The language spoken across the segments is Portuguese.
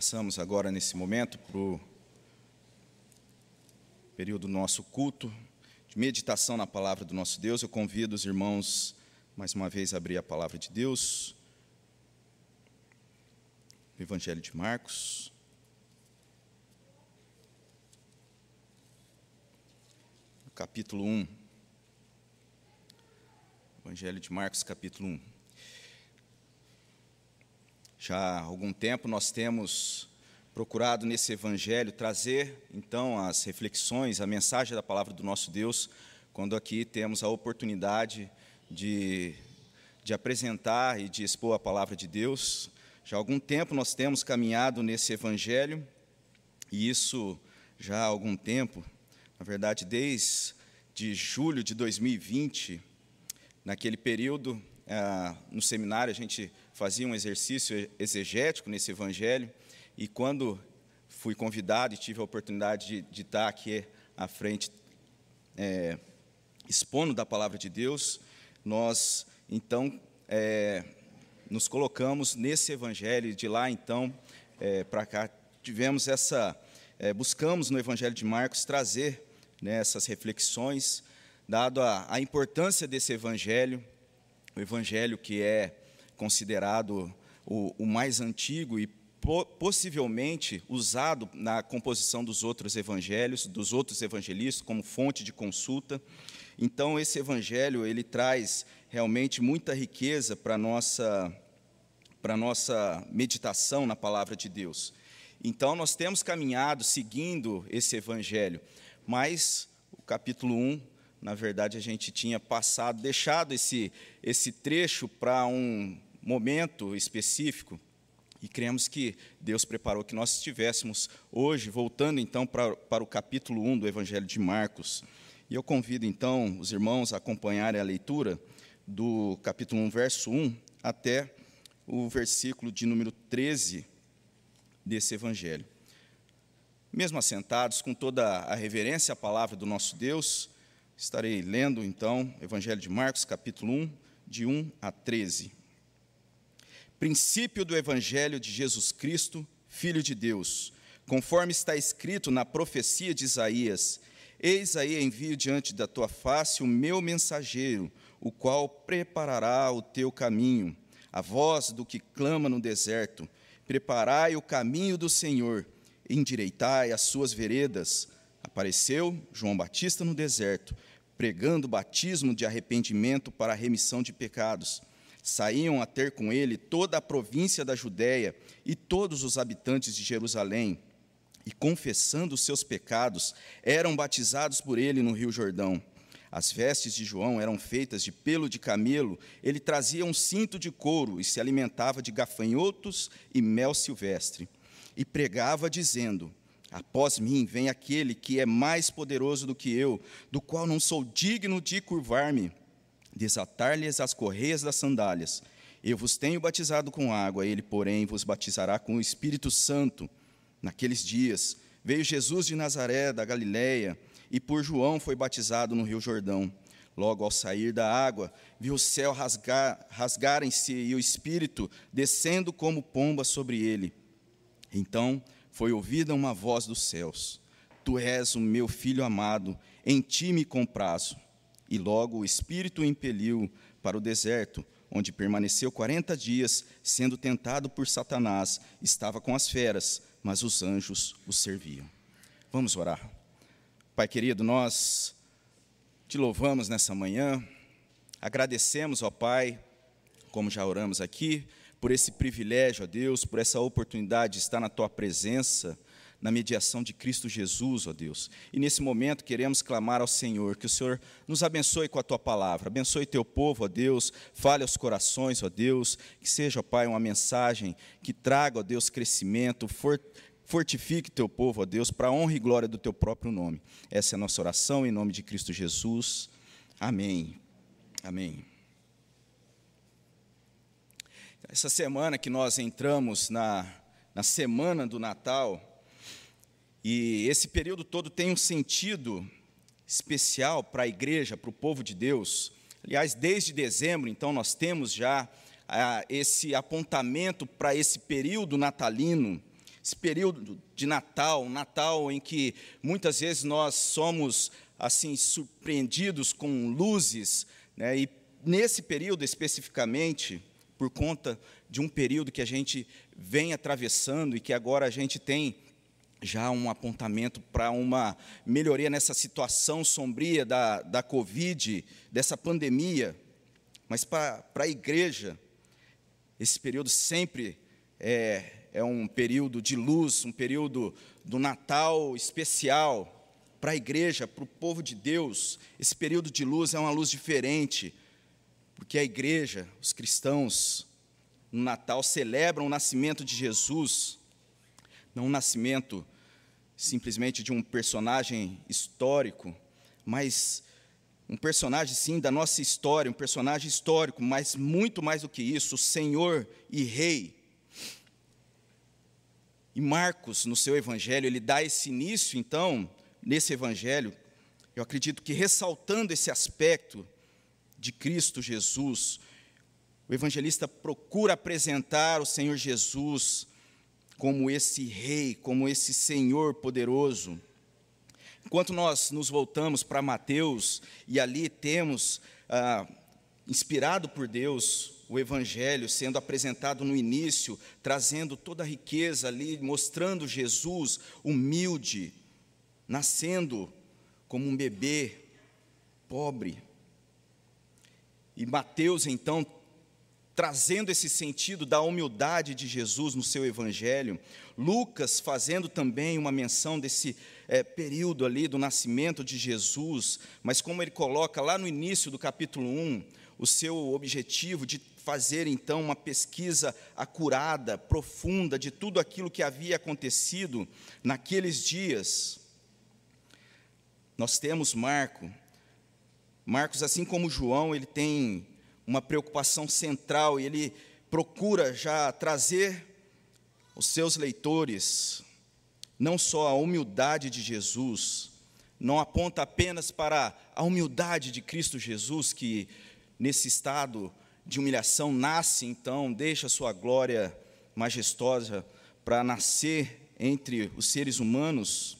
Passamos agora, nesse momento, para o período do nosso culto, de meditação na palavra do nosso Deus. Eu convido os irmãos, mais uma vez, a abrir a palavra de Deus. Evangelho de Marcos. Capítulo 1. Evangelho de Marcos, capítulo 1. Já há algum tempo nós temos procurado nesse evangelho trazer então as reflexões, a mensagem da palavra do nosso Deus, quando aqui temos a oportunidade de, de apresentar e de expor a palavra de Deus. Já há algum tempo nós temos caminhado nesse evangelho, e isso já há algum tempo, na verdade, desde de julho de 2020, naquele período, ah, no seminário, a gente fazia um exercício exegético nesse evangelho, e quando fui convidado e tive a oportunidade de, de estar aqui à frente, é, expondo da palavra de Deus, nós então é, nos colocamos nesse evangelho, de lá então é, para cá tivemos essa, é, buscamos no evangelho de Marcos trazer né, essas reflexões, dado a, a importância desse evangelho, o evangelho que é considerado o, o mais antigo e po, possivelmente usado na composição dos outros evangelhos, dos outros evangelistas, como fonte de consulta. Então, esse evangelho ele traz realmente muita riqueza para a nossa, para nossa meditação na palavra de Deus. Então, nós temos caminhado seguindo esse evangelho, mas o capítulo 1 na verdade, a gente tinha passado, deixado esse, esse trecho para um momento específico, e cremos que Deus preparou que nós estivéssemos hoje, voltando então para, para o capítulo 1 do Evangelho de Marcos. E eu convido então os irmãos a acompanharem a leitura do capítulo 1, verso 1, até o versículo de número 13 desse Evangelho. Mesmo assentados, com toda a reverência à palavra do nosso Deus, Estarei lendo então Evangelho de Marcos, capítulo 1, de 1 a 13. Princípio do Evangelho de Jesus Cristo, Filho de Deus, conforme está escrito na profecia de Isaías: Eis aí envio diante da tua face o meu mensageiro, o qual preparará o teu caminho. A voz do que clama no deserto: Preparai o caminho do Senhor, endireitai as suas veredas. Apareceu João Batista no deserto pregando o batismo de arrependimento para a remissão de pecados. Saíam a ter com ele toda a província da Judéia e todos os habitantes de Jerusalém, e confessando os seus pecados, eram batizados por ele no Rio Jordão. As vestes de João eram feitas de pelo de camelo, ele trazia um cinto de couro e se alimentava de gafanhotos e mel silvestre. E pregava, dizendo: Após mim vem aquele que é mais poderoso do que eu, do qual não sou digno de curvar-me, desatar-lhes as correias das sandálias. Eu vos tenho batizado com água, ele, porém, vos batizará com o Espírito Santo. Naqueles dias veio Jesus de Nazaré, da Galiléia, e por João foi batizado no Rio Jordão. Logo ao sair da água, viu o céu rasgar, rasgarem-se e o Espírito descendo como pomba sobre ele. Então foi ouvida uma voz dos céus: Tu és o meu filho amado, em ti me comprazo. E logo o Espírito o impeliu para o deserto, onde permaneceu quarenta dias, sendo tentado por Satanás. Estava com as feras, mas os anjos o serviam. Vamos orar. Pai querido, nós te louvamos nessa manhã, agradecemos, ó Pai, como já oramos aqui, por esse privilégio, ó Deus, por essa oportunidade de estar na tua presença, na mediação de Cristo Jesus, ó Deus. E nesse momento queremos clamar ao Senhor, que o Senhor nos abençoe com a tua palavra, abençoe teu povo, ó Deus, fale aos corações, ó Deus, que seja, ó Pai, uma mensagem que traga, ó Deus, crescimento, fortifique teu povo, ó Deus, para a honra e glória do teu próprio nome. Essa é a nossa oração em nome de Cristo Jesus. Amém. Amém. Essa semana que nós entramos na, na semana do Natal, e esse período todo tem um sentido especial para a igreja, para o povo de Deus. Aliás, desde dezembro, então, nós temos já ah, esse apontamento para esse período natalino, esse período de Natal, um Natal em que muitas vezes nós somos assim surpreendidos com luzes, né? e nesse período especificamente, por conta de um período que a gente vem atravessando e que agora a gente tem já um apontamento para uma melhoria nessa situação sombria da, da Covid, dessa pandemia, mas para, a igreja, esse período sempre é, é um período de luz, um período do Natal especial. Para a igreja, para o povo de Deus, esse período de luz é uma luz diferente, porque a igreja, os cristãos, no Natal celebram o nascimento de Jesus, não o nascimento simplesmente de um personagem histórico, mas um personagem, sim, da nossa história, um personagem histórico, mas muito mais do que isso, Senhor e Rei. E Marcos, no seu evangelho, ele dá esse início, então, nesse evangelho, eu acredito que ressaltando esse aspecto de Cristo Jesus, o evangelista procura apresentar o Senhor Jesus como esse rei, como esse Senhor poderoso. Enquanto nós nos voltamos para Mateus e ali temos, ah, inspirado por Deus, o Evangelho sendo apresentado no início, trazendo toda a riqueza ali, mostrando Jesus humilde, nascendo como um bebê pobre. E Mateus, então, trazendo esse sentido da humildade de Jesus no seu evangelho. Lucas fazendo também uma menção desse é, período ali do nascimento de Jesus, mas como ele coloca lá no início do capítulo 1, o seu objetivo de fazer então uma pesquisa acurada, profunda de tudo aquilo que havia acontecido naqueles dias. Nós temos Marco. Marcos, assim como João, ele tem uma preocupação central e ele procura já trazer os seus leitores não só a humildade de Jesus, não aponta apenas para a humildade de Cristo Jesus, que nesse estado de humilhação nasce, então, deixa sua glória majestosa para nascer entre os seres humanos,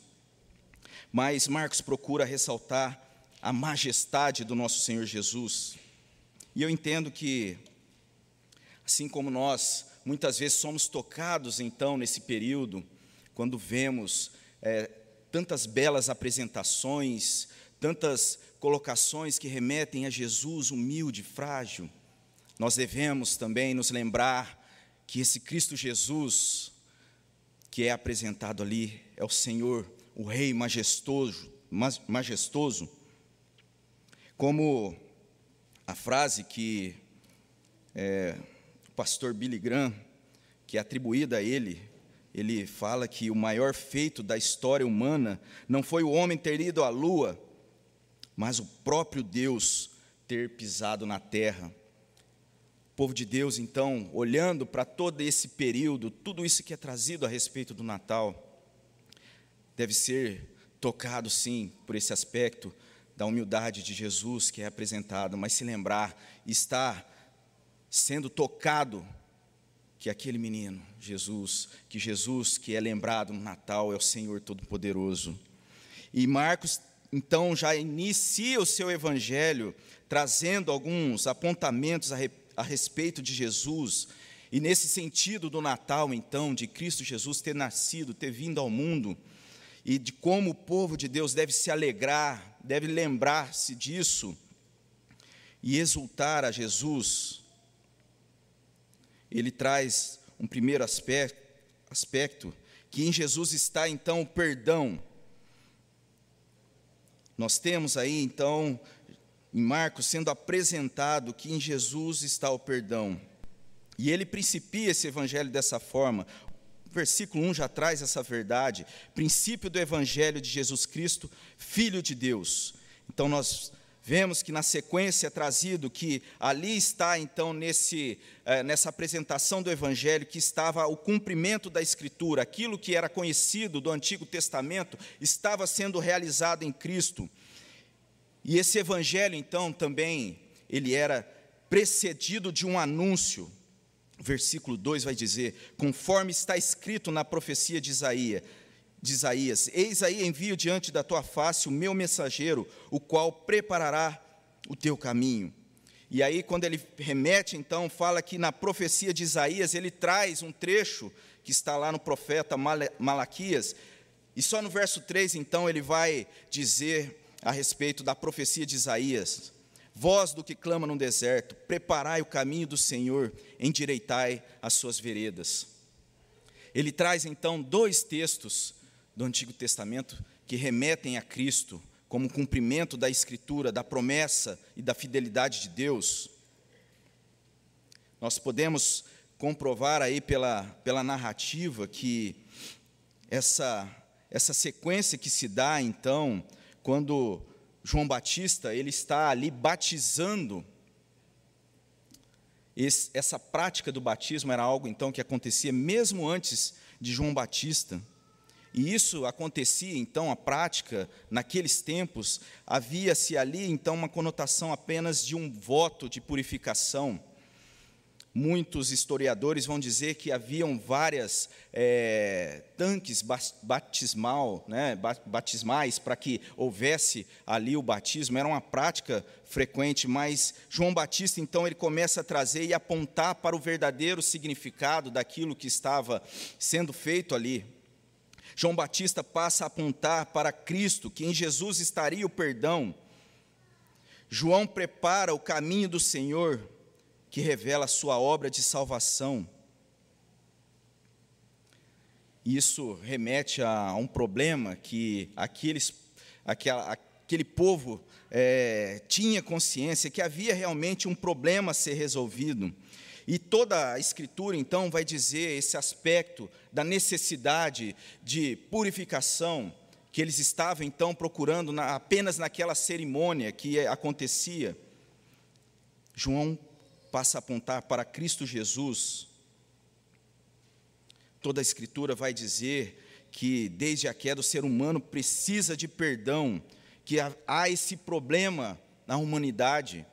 mas Marcos procura ressaltar a majestade do nosso Senhor Jesus. E eu entendo que, assim como nós, muitas vezes somos tocados, então, nesse período, quando vemos é, tantas belas apresentações, tantas colocações que remetem a Jesus humilde, frágil, nós devemos também nos lembrar que esse Cristo Jesus, que é apresentado ali, é o Senhor, o Rei majestoso, majestoso, como a frase que é, o pastor Billy Graham, que é atribuída a ele, ele fala que o maior feito da história humana não foi o homem ter ido à lua, mas o próprio Deus ter pisado na terra. O povo de Deus, então, olhando para todo esse período, tudo isso que é trazido a respeito do Natal, deve ser tocado, sim, por esse aspecto da humildade de Jesus que é apresentado, mas se lembrar, estar sendo tocado que aquele menino, Jesus, que Jesus que é lembrado no Natal é o Senhor Todo-Poderoso. E Marcos então já inicia o seu evangelho trazendo alguns apontamentos a, re, a respeito de Jesus, e nesse sentido do Natal, então, de Cristo Jesus ter nascido, ter vindo ao mundo, e de como o povo de Deus deve se alegrar, deve lembrar-se disso e exultar a Jesus. Ele traz um primeiro aspecto, aspecto que em Jesus está então o perdão. Nós temos aí então em Marcos sendo apresentado que em Jesus está o perdão. E ele principia esse evangelho dessa forma: versículo 1 já traz essa verdade, princípio do Evangelho de Jesus Cristo, Filho de Deus. Então, nós vemos que na sequência é trazido que ali está, então, nesse, eh, nessa apresentação do Evangelho, que estava o cumprimento da Escritura, aquilo que era conhecido do Antigo Testamento, estava sendo realizado em Cristo. E esse Evangelho, então, também, ele era precedido de um anúncio versículo 2 vai dizer: conforme está escrito na profecia de Isaías, de Isaías: Eis aí envio diante da tua face o meu mensageiro, o qual preparará o teu caminho. E aí, quando ele remete, então, fala que na profecia de Isaías, ele traz um trecho que está lá no profeta Malaquias, e só no verso 3, então, ele vai dizer a respeito da profecia de Isaías: Voz do que clama no deserto, preparai o caminho do Senhor, endireitai as suas veredas. Ele traz então dois textos do Antigo Testamento que remetem a Cristo como cumprimento da Escritura, da promessa e da fidelidade de Deus. Nós podemos comprovar aí pela, pela narrativa que essa, essa sequência que se dá, então, quando João Batista ele está ali batizando, esse, essa prática do batismo era algo, então, que acontecia mesmo antes de João Batista. E isso acontecia, então, a prática, naqueles tempos, havia-se ali, então, uma conotação apenas de um voto de purificação. Muitos historiadores vão dizer que haviam várias é, tanques batismal, né, batismais para que houvesse ali o batismo. Era uma prática frequente, mas João Batista então ele começa a trazer e apontar para o verdadeiro significado daquilo que estava sendo feito ali. João Batista passa a apontar para Cristo, que em Jesus estaria o perdão. João prepara o caminho do Senhor, que revela a sua obra de salvação. Isso remete a um problema que aqueles, aquela, aquele povo é, tinha consciência que havia realmente um problema a ser resolvido. E toda a Escritura, então, vai dizer esse aspecto da necessidade de purificação que eles estavam, então, procurando na, apenas naquela cerimônia que acontecia. João passa a apontar para Cristo Jesus. Toda a Escritura vai dizer que, desde a queda, o ser humano precisa de perdão, que há esse problema na humanidade.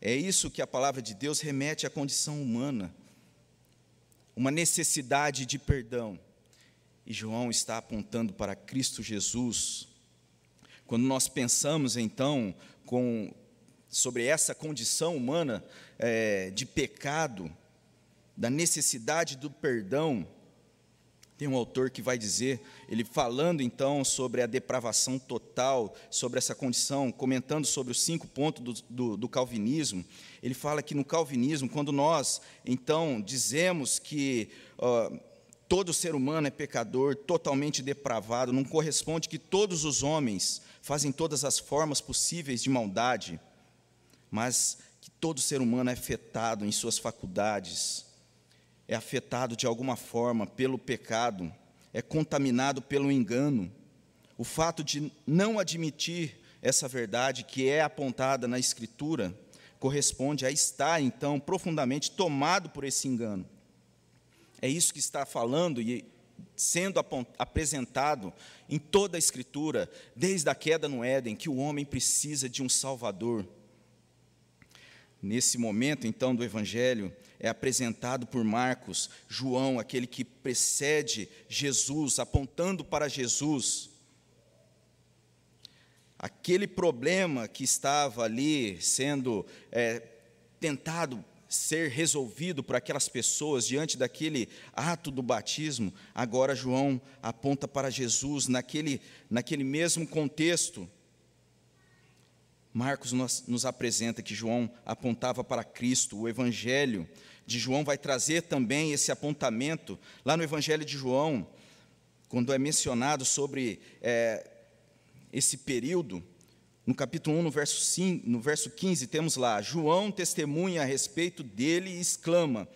É isso que a palavra de Deus remete à condição humana, uma necessidade de perdão. E João está apontando para Cristo Jesus. Quando nós pensamos, então, com, sobre essa condição humana é, de pecado, da necessidade do perdão, tem um autor que vai dizer, ele falando então sobre a depravação total, sobre essa condição, comentando sobre os cinco pontos do, do, do, calvinismo, ele fala que no calvinismo, quando nós então dizemos que todo ser humano é pecador, totalmente depravado, não corresponde que todos os homens fazem todas as formas possíveis de maldade, mas que todo ser humano é afetado em suas faculdades, é afetado de alguma forma pelo pecado, é contaminado pelo engano. O fato de não admitir essa verdade que é apontada na Escritura corresponde a estar, então, profundamente tomado por esse engano. É isso que está falando e sendo apresentado em toda a Escritura, desde a queda no Éden, que o homem precisa de um Salvador. Nesse momento, então, do Evangelho, é apresentado por Marcos, João, aquele que precede Jesus, apontando para Jesus. Aquele problema que estava ali sendo é, tentado ser resolvido por aquelas pessoas diante daquele ato do batismo, agora João aponta para Jesus naquele, naquele mesmo contexto. Marcos nos, apresenta que João apontava para Cristo, o Evangelho de João vai trazer também esse apontamento. Lá no Evangelho de João, quando é mencionado sobre é, esse período, no capítulo 1, no verso, 5, no verso 15, temos lá: João testemunha a respeito dele e exclama: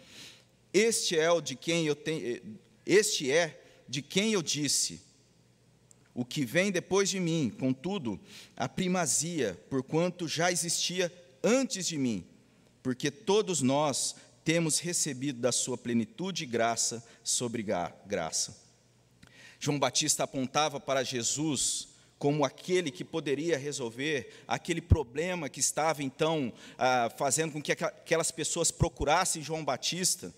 Este é o de quem eu tenho, este é de quem eu disse, o que vem depois de mim, contudo, a primazia, porquanto já existia antes de mim, porque todos nós temos recebido da sua plenitude graça sobre graça. João Batista apontava para Jesus como aquele que poderia resolver aquele problema que estava então ah, fazendo com que aquelas pessoas procurassem João Batista.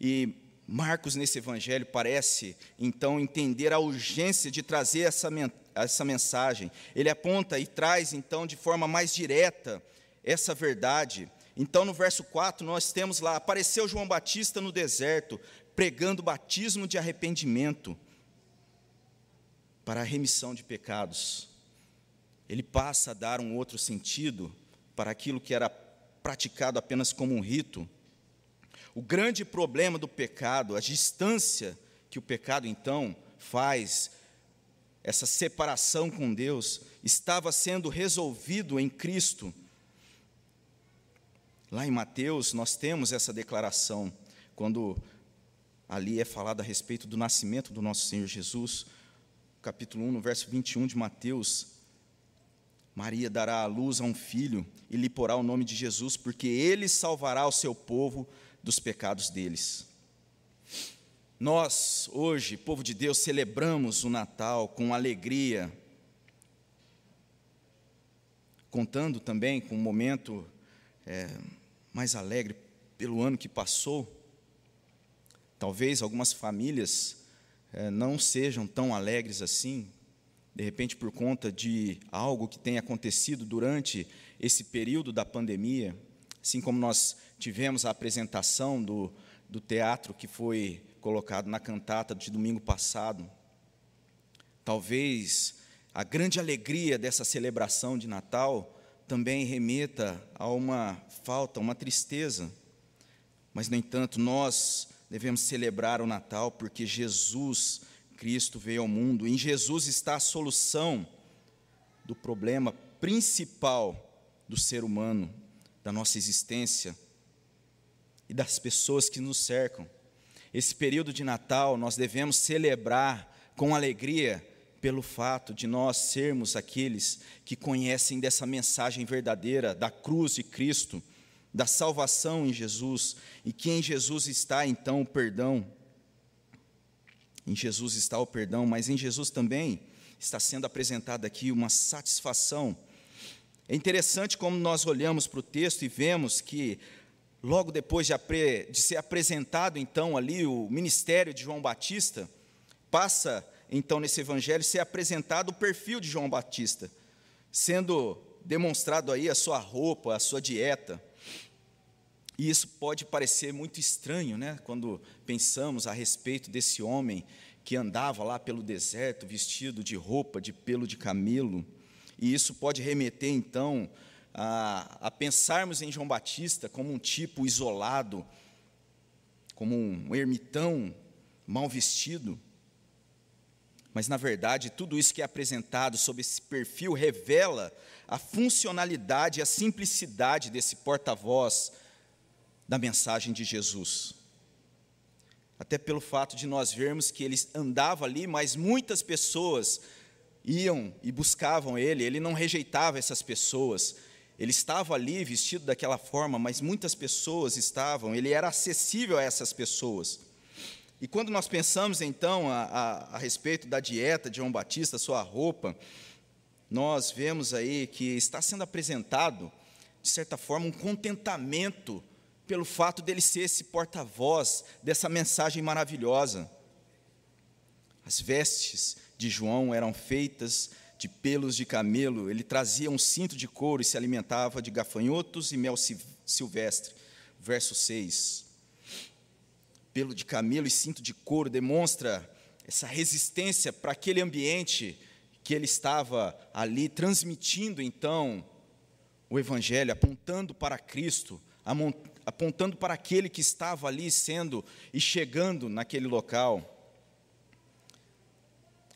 E Marcos, nesse evangelho, parece então entender a urgência de trazer essa, essa mensagem. Ele aponta e traz então de forma mais direta essa verdade. Então, no verso 4, nós temos lá: apareceu João Batista no deserto, pregando batismo de arrependimento para a remissão de pecados. Ele passa a dar um outro sentido para aquilo que era praticado apenas como um rito. O grande problema do pecado, a distância que o pecado então faz, essa separação com Deus, estava sendo resolvido em Cristo. Lá em Mateus, nós temos essa declaração, quando ali é falado a respeito do nascimento do nosso Senhor Jesus capítulo 1, no verso 21 de Mateus, Maria dará à luz a um filho e lhe porá o nome de Jesus, porque ele salvará o seu povo dos pecados deles. Nós, hoje, povo de Deus, celebramos o Natal com alegria, contando também com um momento é, mais alegre pelo ano que passou. Talvez algumas famílias é, não sejam tão alegres assim, de repente por conta de algo que tenha acontecido durante esse período da pandemia, assim como nós tivemos a apresentação do, do teatro que foi colocado na cantata de domingo passado. Talvez a grande alegria dessa celebração de Natal também remeta a uma falta, uma tristeza. Mas, no entanto, nós devemos celebrar o Natal porque Jesus Cristo veio ao mundo. Em Jesus está a solução do problema principal do ser humano, da nossa existência e das pessoas que nos cercam. Esse período de Natal nós devemos celebrar com alegria pelo fato de nós sermos aqueles que conhecem dessa mensagem verdadeira da cruz de Cristo da salvação em Jesus, e que em Jesus está então o perdão. Em Jesus está o perdão, mas em Jesus também está sendo apresentada aqui uma satisfação. É interessante como nós olhamos para o texto e vemos que, logo depois de, de ser apresentado então ali o ministério de João Batista, passa então nesse evangelho ser apresentado o perfil de João Batista, sendo demonstrado aí a sua roupa, a sua dieta. E isso pode parecer muito estranho, né, quando pensamos a respeito desse homem que andava lá pelo deserto vestido de roupa de pelo de camelo. E isso pode remeter, então, a, a pensarmos em João Batista como um tipo isolado, como um ermitão mal vestido. Mas, na verdade, tudo isso que é apresentado sob esse perfil revela a funcionalidade e a simplicidade desse porta-voz da mensagem de Jesus. Até pelo fato de nós vermos que ele andava ali, mas muitas pessoas iam e buscavam ele, ele não rejeitava essas pessoas. Ele estava ali vestido daquela forma, mas muitas pessoas estavam, ele era acessível a essas pessoas. E quando nós pensamos então a, a, a respeito da dieta de João Batista, sua roupa, nós vemos aí que está sendo apresentado, de certa forma, um contentamento pelo fato dele ser esse porta-voz dessa mensagem maravilhosa. As vestes de João eram feitas de pelos de camelo, ele trazia um cinto de couro e se alimentava de gafanhotos e mel silvestre. Verso 6. Pelo de camelo e cinto de couro demonstra essa resistência para aquele ambiente que ele estava ali transmitindo então o evangelho, apontando para Cristo, apontando para aquele que estava ali sendo e chegando naquele local.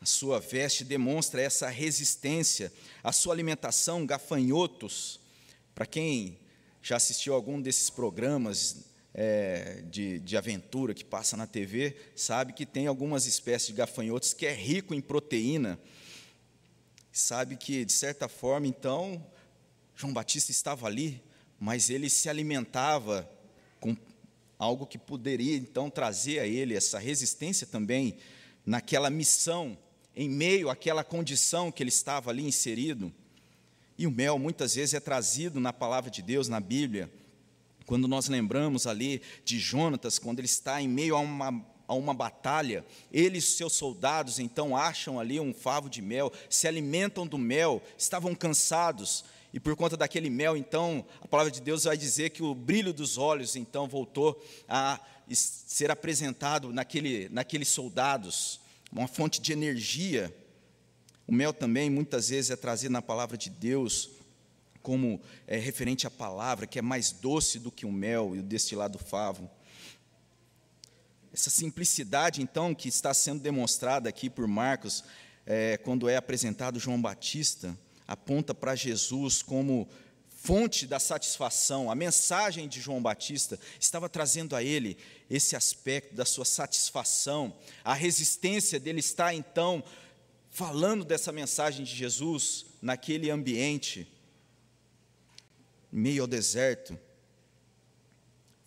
A sua veste demonstra essa resistência, a sua alimentação, gafanhotos. Para quem já assistiu algum desses programas é, de, de aventura que passa na TV, sabe que tem algumas espécies de gafanhotos que é rico em proteína. Sabe que, de certa forma, então, João Batista estava ali mas ele se alimentava com algo que poderia então trazer a ele essa resistência também naquela missão em meio àquela condição que ele estava ali inserido. E o mel muitas vezes é trazido na palavra de Deus, na Bíblia, quando nós lembramos ali de Jonatas, quando ele está em meio a uma, a uma batalha, ele e seus soldados então acham ali um favo de mel, se alimentam do mel, estavam cansados, e por conta daquele mel, então, a palavra de Deus vai dizer que o brilho dos olhos, então, voltou a ser apresentado naquele, naqueles soldados, uma fonte de energia. O mel também, muitas vezes, é trazido na palavra de Deus como é, referente à palavra, que é mais doce do que o mel e o destilado favo. Essa simplicidade, então, que está sendo demonstrada aqui por Marcos, é, quando é apresentado João Batista, aponta para Jesus como fonte da satisfação. A mensagem de João Batista estava trazendo a ele esse aspecto da sua satisfação. A resistência dele está então falando dessa mensagem de Jesus naquele ambiente, meio ao deserto.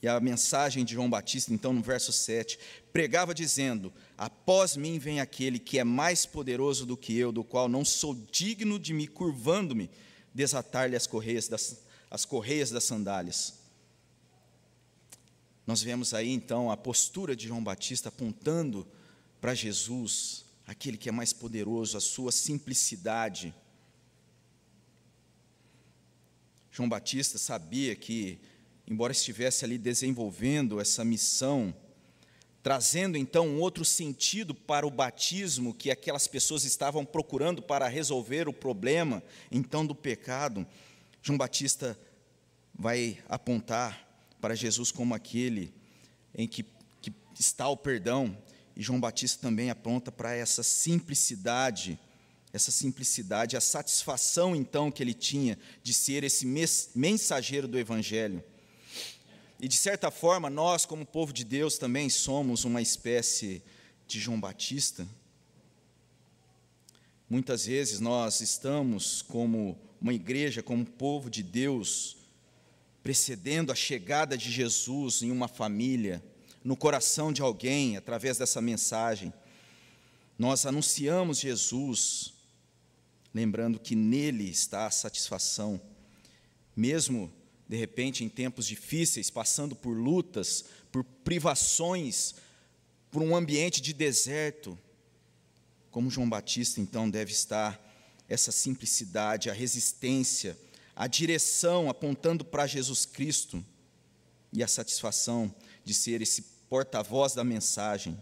E a mensagem de João Batista, então, no verso 7, pregava dizendo: Após mim vem aquele que é mais poderoso do que eu, do qual não sou digno de me curvando-me, desatar-lhe as correias das, as correias das sandálias. Nós vemos aí então a postura de João Batista apontando para Jesus, aquele que é mais poderoso, a sua simplicidade. João Batista sabia que embora estivesse ali desenvolvendo essa missão, trazendo então um outro sentido para o batismo que aquelas pessoas estavam procurando para resolver o problema então do pecado, João Batista vai apontar para Jesus como aquele em que, que está o perdão, e João Batista também aponta para essa simplicidade, essa simplicidade, a satisfação então que ele tinha de ser esse mensageiro do Evangelho. E de certa forma, nós, como povo de Deus, também somos uma espécie de João Batista. Muitas vezes nós estamos como uma igreja, como povo de Deus, precedendo a chegada de Jesus em uma família, no coração de alguém, através dessa mensagem. Nós anunciamos Jesus, lembrando que nele está a satisfação, mesmo de repente, em tempos difíceis, passando por lutas, por privações, por um ambiente de deserto, como João Batista, então, deve estar essa simplicidade, a resistência, a direção apontando para Jesus Cristo e a satisfação de ser esse porta-voz da mensagem.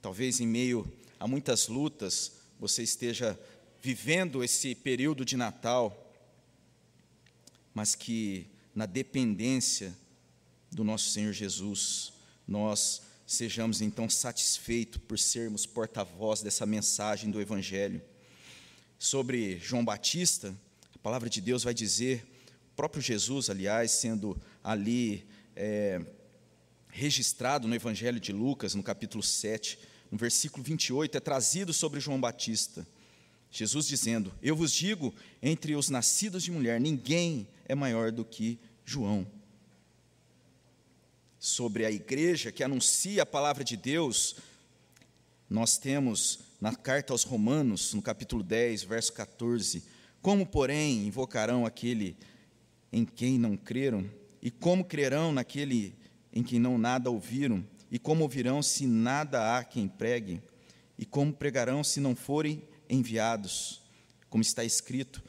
Talvez em meio a muitas lutas, você esteja vivendo esse período de Natal mas que na dependência do nosso Senhor Jesus, nós sejamos então satisfeitos por sermos porta-voz dessa mensagem do Evangelho. Sobre João Batista, a palavra de Deus vai dizer, o próprio Jesus, aliás, sendo ali é, registrado no Evangelho de Lucas, no capítulo 7, no versículo 28, é trazido sobre João Batista. Jesus dizendo: Eu vos digo, entre os nascidos de mulher, ninguém é maior do que João. Sobre a igreja que anuncia a palavra de Deus, nós temos na carta aos Romanos, no capítulo 10, verso 14: Como, porém, invocarão aquele em quem não creram? E como crerão naquele em quem não nada ouviram? E como ouvirão se nada há quem pregue? E como pregarão se não forem enviados, como está escrito,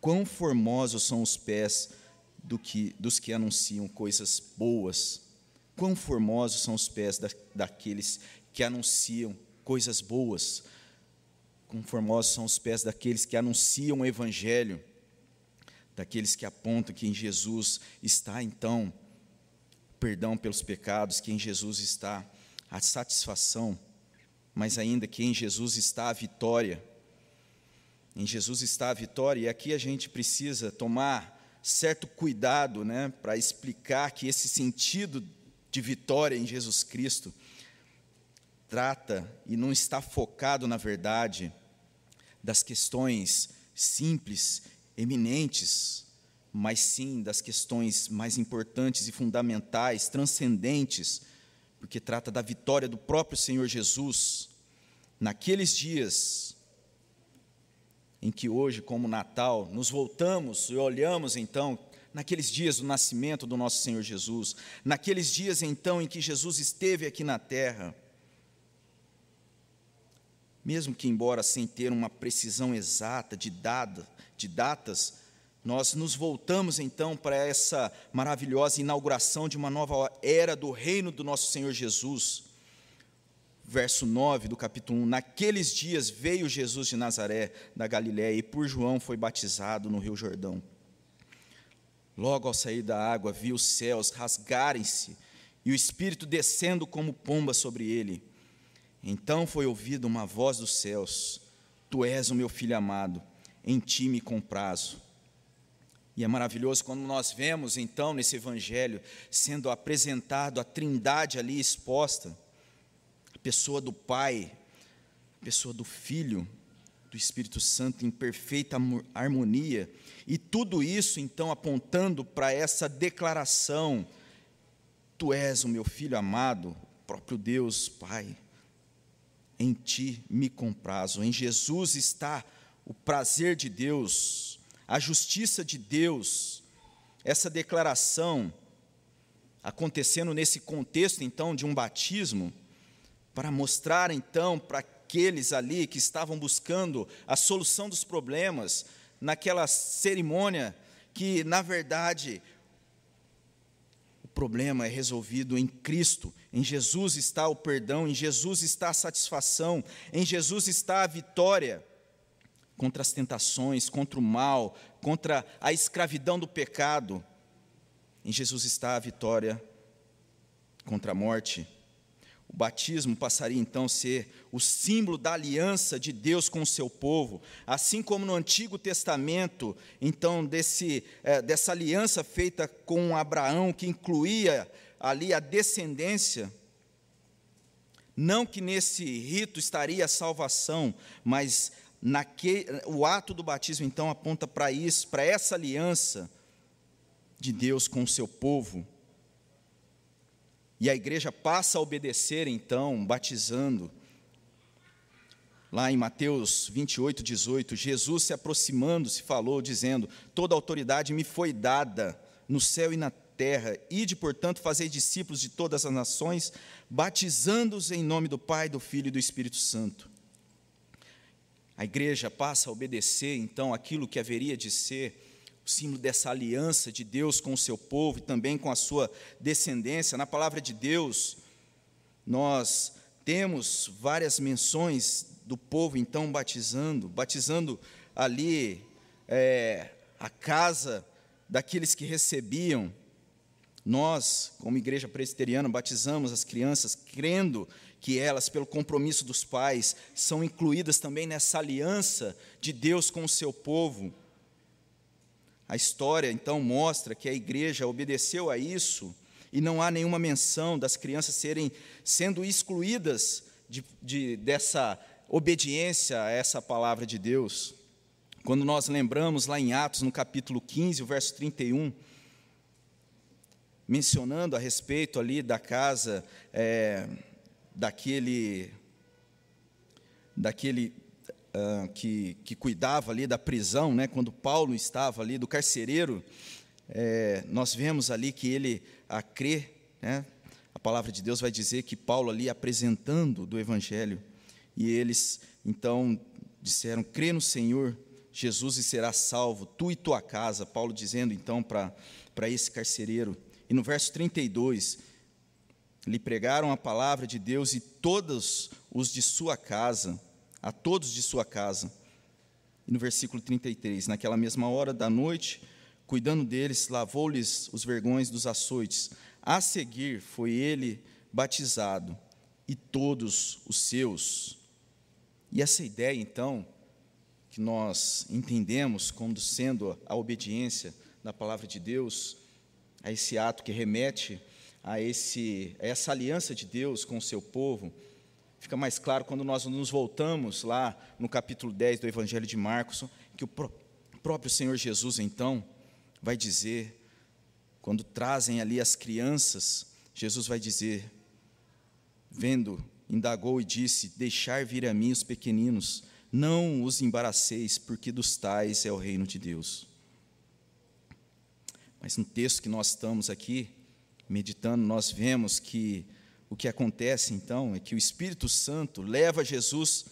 quão formosos são os pés do que, dos que anunciam coisas boas, quão formosos são os pés da, daqueles que anunciam coisas boas, quão formosos são os pés daqueles que anunciam o Evangelho, daqueles que apontam que em Jesus está então perdão pelos pecados, que em Jesus está a satisfação, mas ainda que em Jesus está a vitória em Jesus está a vitória, e aqui a gente precisa tomar certo cuidado né, para explicar que esse sentido de vitória em Jesus Cristo trata e não está focado, na verdade, das questões simples, eminentes, mas sim das questões mais importantes e fundamentais, transcendentes, porque trata da vitória do próprio Senhor Jesus. Naqueles dias em que hoje, como Natal, nos voltamos e olhamos então naqueles dias do nascimento do nosso Senhor Jesus, naqueles dias então em que Jesus esteve aqui na terra, mesmo que embora sem ter uma precisão exata de, dada, de datas, nós nos voltamos então para essa maravilhosa inauguração de uma nova era do reino do nosso Senhor Jesus. Verso 9 do capítulo 1: Naqueles dias veio Jesus de Nazaré, da Galiléia, e por João foi batizado no Rio Jordão. Logo ao sair da água, viu os céus rasgarem-se e o Espírito descendo como pomba sobre ele. Então foi ouvida uma voz dos céus: Tu és o meu filho amado, em ti me comprazo. E é maravilhoso quando nós vemos, então, nesse evangelho, sendo apresentado a trindade ali exposta, pessoa do Pai, pessoa do Filho, do Espírito Santo em perfeita harmonia, e tudo isso então apontando para essa declaração: Tu és o meu filho amado, próprio Deus, Pai, em ti me comprazo. Em Jesus está o prazer de Deus, a justiça de Deus. Essa declaração acontecendo nesse contexto então de um batismo, para mostrar então para aqueles ali que estavam buscando a solução dos problemas, naquela cerimônia que, na verdade, o problema é resolvido em Cristo. Em Jesus está o perdão, em Jesus está a satisfação, em Jesus está a vitória contra as tentações, contra o mal, contra a escravidão do pecado. Em Jesus está a vitória contra a morte. O batismo passaria então a ser o símbolo da aliança de Deus com o seu povo, assim como no Antigo Testamento, então, desse, é, dessa aliança feita com Abraão, que incluía ali a descendência. Não que nesse rito estaria a salvação, mas naque, o ato do batismo, então, aponta para isso, para essa aliança de Deus com o seu povo. E a igreja passa a obedecer, então, batizando. Lá em Mateus 28, 18, Jesus se aproximando-se falou, dizendo: Toda autoridade me foi dada no céu e na terra, ide, portanto, fazer discípulos de todas as nações, batizando-os em nome do Pai, do Filho e do Espírito Santo. A igreja passa a obedecer, então, aquilo que haveria de ser símbolo dessa aliança de Deus com o seu povo e também com a sua descendência. Na palavra de Deus, nós temos várias menções do povo então batizando, batizando ali é, a casa daqueles que recebiam. Nós, como igreja presbiteriana, batizamos as crianças crendo que elas, pelo compromisso dos pais, são incluídas também nessa aliança de Deus com o seu povo. A história então mostra que a igreja obedeceu a isso e não há nenhuma menção das crianças serem sendo excluídas de, de, dessa obediência a essa palavra de Deus. Quando nós lembramos lá em Atos, no capítulo 15, o verso 31, mencionando a respeito ali da casa é, daquele daquele uh, que, que cuidava ali da prisão, né, quando Paulo estava ali, do carcereiro, é, nós vemos ali que ele a crer, né, a palavra de Deus vai dizer que Paulo ali apresentando do Evangelho, e eles então disseram: crê no Senhor Jesus e será salvo, tu e tua casa. Paulo dizendo então para esse carcereiro. E no verso 32, lhe pregaram a palavra de Deus e todos os de sua casa a todos de sua casa. E no versículo 33, naquela mesma hora da noite, cuidando deles, lavou-lhes os vergões dos açoites. A seguir foi ele batizado e todos os seus. E essa ideia, então, que nós entendemos como sendo a obediência da palavra de Deus, a esse ato que remete a, esse, a essa aliança de Deus com o seu povo, fica mais claro quando nós nos voltamos lá no capítulo 10 do Evangelho de Marcos, que o próprio Senhor Jesus, então, vai dizer, quando trazem ali as crianças, Jesus vai dizer, vendo indagou e disse: Deixar vir a mim os pequeninos, não os embaraceis, porque dos tais é o reino de Deus. Mas no texto que nós estamos aqui, meditando, nós vemos que o que acontece então é que o Espírito Santo leva Jesus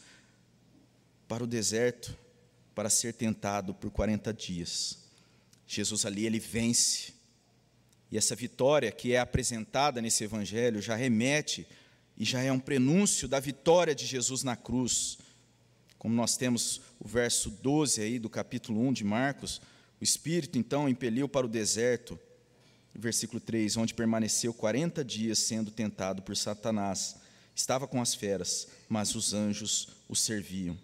para o deserto para ser tentado por 40 dias. Jesus ali ele vence. E essa vitória que é apresentada nesse evangelho já remete e já é um prenúncio da vitória de Jesus na cruz. Como nós temos o verso 12 aí do capítulo 1 de Marcos, o Espírito então impeliu para o deserto, versículo 3, onde permaneceu 40 dias sendo tentado por Satanás. Estava com as feras, mas os anjos o serviam.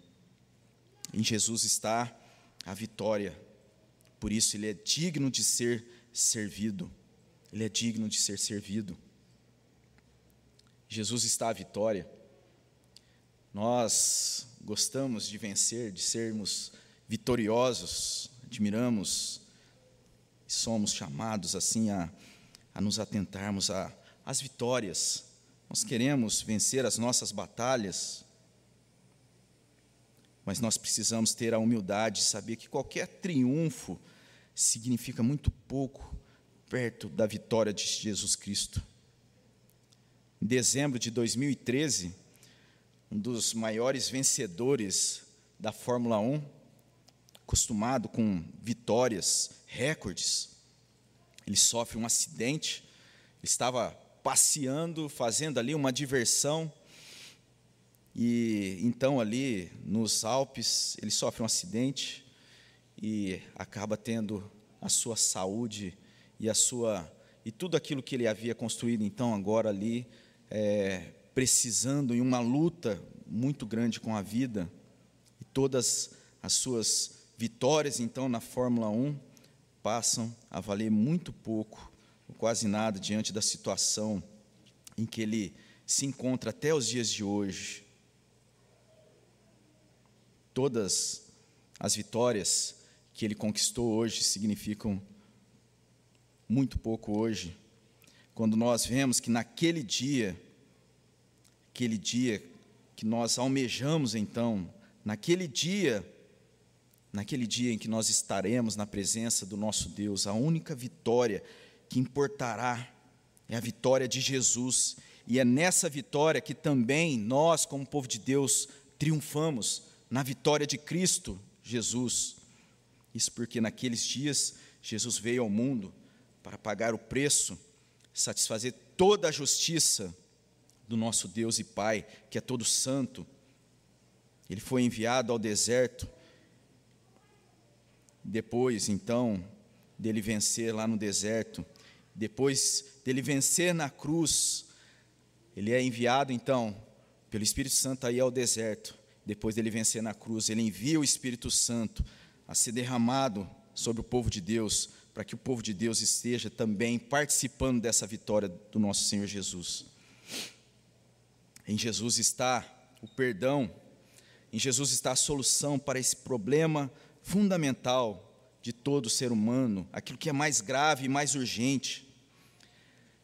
Em Jesus está a vitória, por isso ele é digno de ser servido. Ele é digno de ser servido. Jesus está a vitória. Nós gostamos de vencer, de sermos vitoriosos, admiramos somos chamados assim a, a nos atentarmos às vitórias. Nós queremos vencer as nossas batalhas, mas nós precisamos ter a humildade de saber que qualquer triunfo significa muito pouco perto da vitória de Jesus Cristo. Em dezembro de 2013, um dos maiores vencedores da Fórmula 1, acostumado com vitórias, recordes, ele sofre um acidente, ele estava passeando, fazendo ali uma diversão, e então ali nos Alpes ele sofre um acidente e acaba tendo a sua saúde e a sua e tudo aquilo que ele havia construído então agora ali é, precisando em uma luta muito grande com a vida e todas as suas vitórias então na Fórmula 1 passam a valer muito pouco, quase nada diante da situação em que ele se encontra até os dias de hoje. Todas as vitórias que ele conquistou hoje significam muito pouco hoje, quando nós vemos que naquele dia, aquele dia que nós almejamos então, naquele dia, naquele dia em que nós estaremos na presença do nosso Deus, a única vitória que importará é a vitória de Jesus, e é nessa vitória que também nós, como povo de Deus, triunfamos, na vitória de Cristo Jesus. Isso porque naqueles dias Jesus veio ao mundo para pagar o preço, satisfazer toda a justiça do nosso Deus e Pai, que é todo santo. Ele foi enviado ao deserto. Depois, então, dele vencer lá no deserto, depois dele vencer na cruz, ele é enviado então pelo Espírito Santo aí ao deserto. Depois dele vencer na cruz, ele envia o Espírito Santo a ser derramado sobre o povo de Deus, para que o povo de Deus esteja também participando dessa vitória do nosso Senhor Jesus. Em Jesus está o perdão, em Jesus está a solução para esse problema fundamental de todo ser humano, aquilo que é mais grave e mais urgente.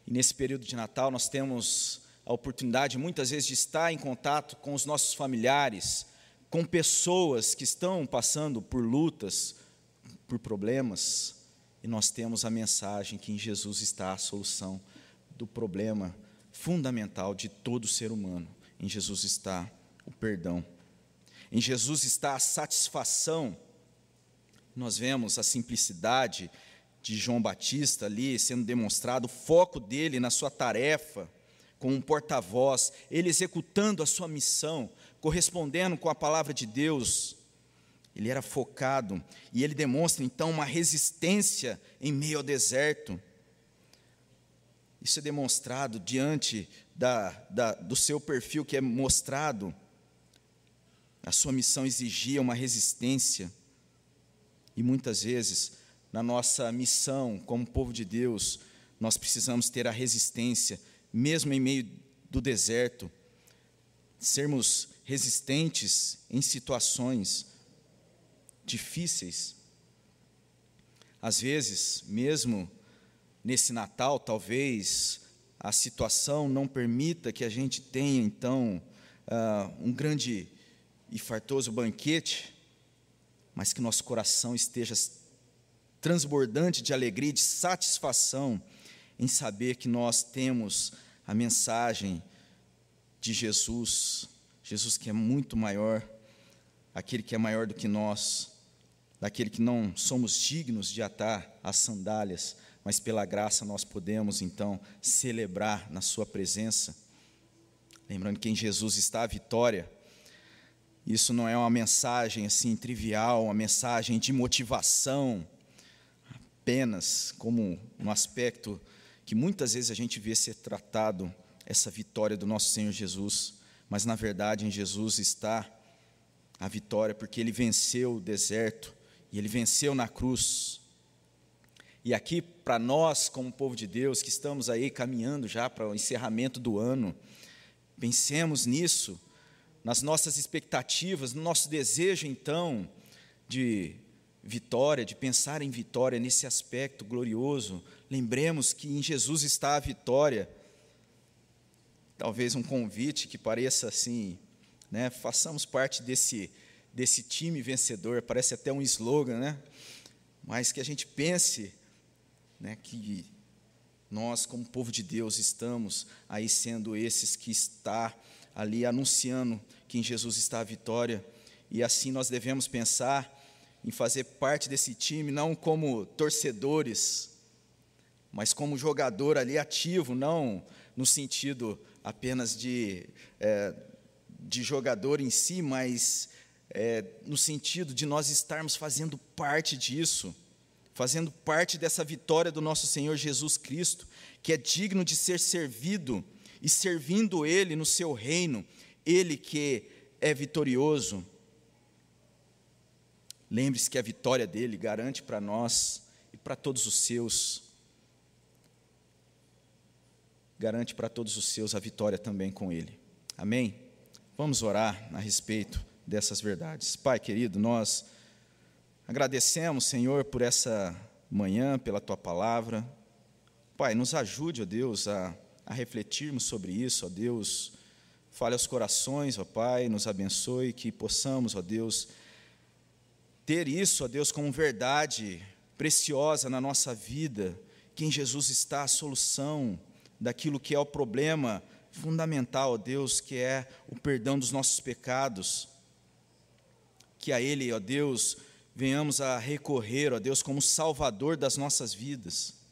E nesse período de Natal nós temos a oportunidade muitas vezes de estar em contato com os nossos familiares, com pessoas que estão passando por lutas, por problemas, e nós temos a mensagem que em Jesus está a solução do problema fundamental de todo ser humano. Em Jesus está o perdão. Em Jesus está a satisfação. Nós vemos a simplicidade de João Batista ali sendo demonstrado, o foco dele na sua tarefa como um porta-voz, ele executando a sua missão, correspondendo com a palavra de Deus, ele era focado e ele demonstra então uma resistência em meio ao deserto. Isso é demonstrado diante da, da, do seu perfil que é mostrado. A sua missão exigia uma resistência. E muitas vezes, na nossa missão como povo de Deus, nós precisamos ter a resistência, mesmo em meio do deserto, sermos resistentes em situações difíceis. Às vezes, mesmo nesse Natal, talvez a situação não permita que a gente tenha, então, uh, um grande e fartoso banquete, mas que nosso coração esteja transbordante de alegria e de satisfação em saber que nós temos a mensagem de Jesus, Jesus que é muito maior, aquele que é maior do que nós, daquele que não somos dignos de atar as sandálias, mas pela graça nós podemos então celebrar na Sua presença. Lembrando que em Jesus está a vitória. Isso não é uma mensagem assim trivial, uma mensagem de motivação, apenas como um aspecto que muitas vezes a gente vê ser tratado essa vitória do nosso Senhor Jesus, mas na verdade em Jesus está a vitória, porque ele venceu o deserto e ele venceu na cruz. E aqui, para nós, como povo de Deus, que estamos aí caminhando já para o encerramento do ano, pensemos nisso, nas nossas expectativas, no nosso desejo, então, de vitória, de pensar em vitória nesse aspecto glorioso. Lembremos que em Jesus está a vitória. Talvez um convite que pareça assim, né? Façamos parte desse desse time vencedor, parece até um slogan, né? Mas que a gente pense, né, que nós como povo de Deus estamos aí sendo esses que está ali anunciando que em Jesus está a vitória, e assim nós devemos pensar em fazer parte desse time, não como torcedores, mas como jogador ali ativo, não no sentido apenas de, é, de jogador em si, mas é, no sentido de nós estarmos fazendo parte disso, fazendo parte dessa vitória do nosso Senhor Jesus Cristo, que é digno de ser servido e servindo Ele no seu reino, Ele que é vitorioso, Lembre-se que a vitória dele garante para nós e para todos os seus, garante para todos os seus a vitória também com ele. Amém? Vamos orar a respeito dessas verdades. Pai querido, nós agradecemos, Senhor, por essa manhã, pela tua palavra. Pai, nos ajude, ó Deus, a, a refletirmos sobre isso, ó Deus. Fale aos corações, ó Pai, nos abençoe, que possamos, ó Deus, ter isso, ó Deus, como verdade preciosa na nossa vida, que em Jesus está a solução daquilo que é o problema fundamental, ó Deus, que é o perdão dos nossos pecados. Que a Ele, ó Deus, venhamos a recorrer, ó Deus, como Salvador das nossas vidas.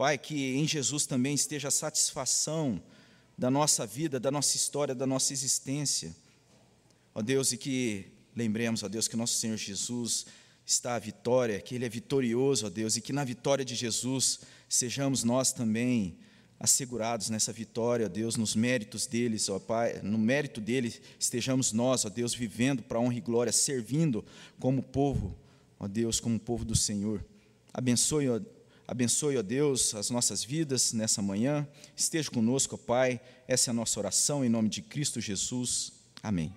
Pai, que em Jesus também esteja a satisfação da nossa vida, da nossa história, da nossa existência. Ó Deus, e que Lembremos, ó Deus, que nosso Senhor Jesus está a vitória, que Ele é vitorioso, ó Deus, e que na vitória de Jesus sejamos nós também assegurados nessa vitória, ó Deus, nos méritos deles, ó Pai, no mérito dele estejamos nós, ó Deus, vivendo para honra e glória, servindo como povo, ó Deus, como povo do Senhor. Abençoe, ó, abençoe, ó Deus, as nossas vidas nessa manhã. Esteja conosco, ó Pai. Essa é a nossa oração em nome de Cristo Jesus. Amém.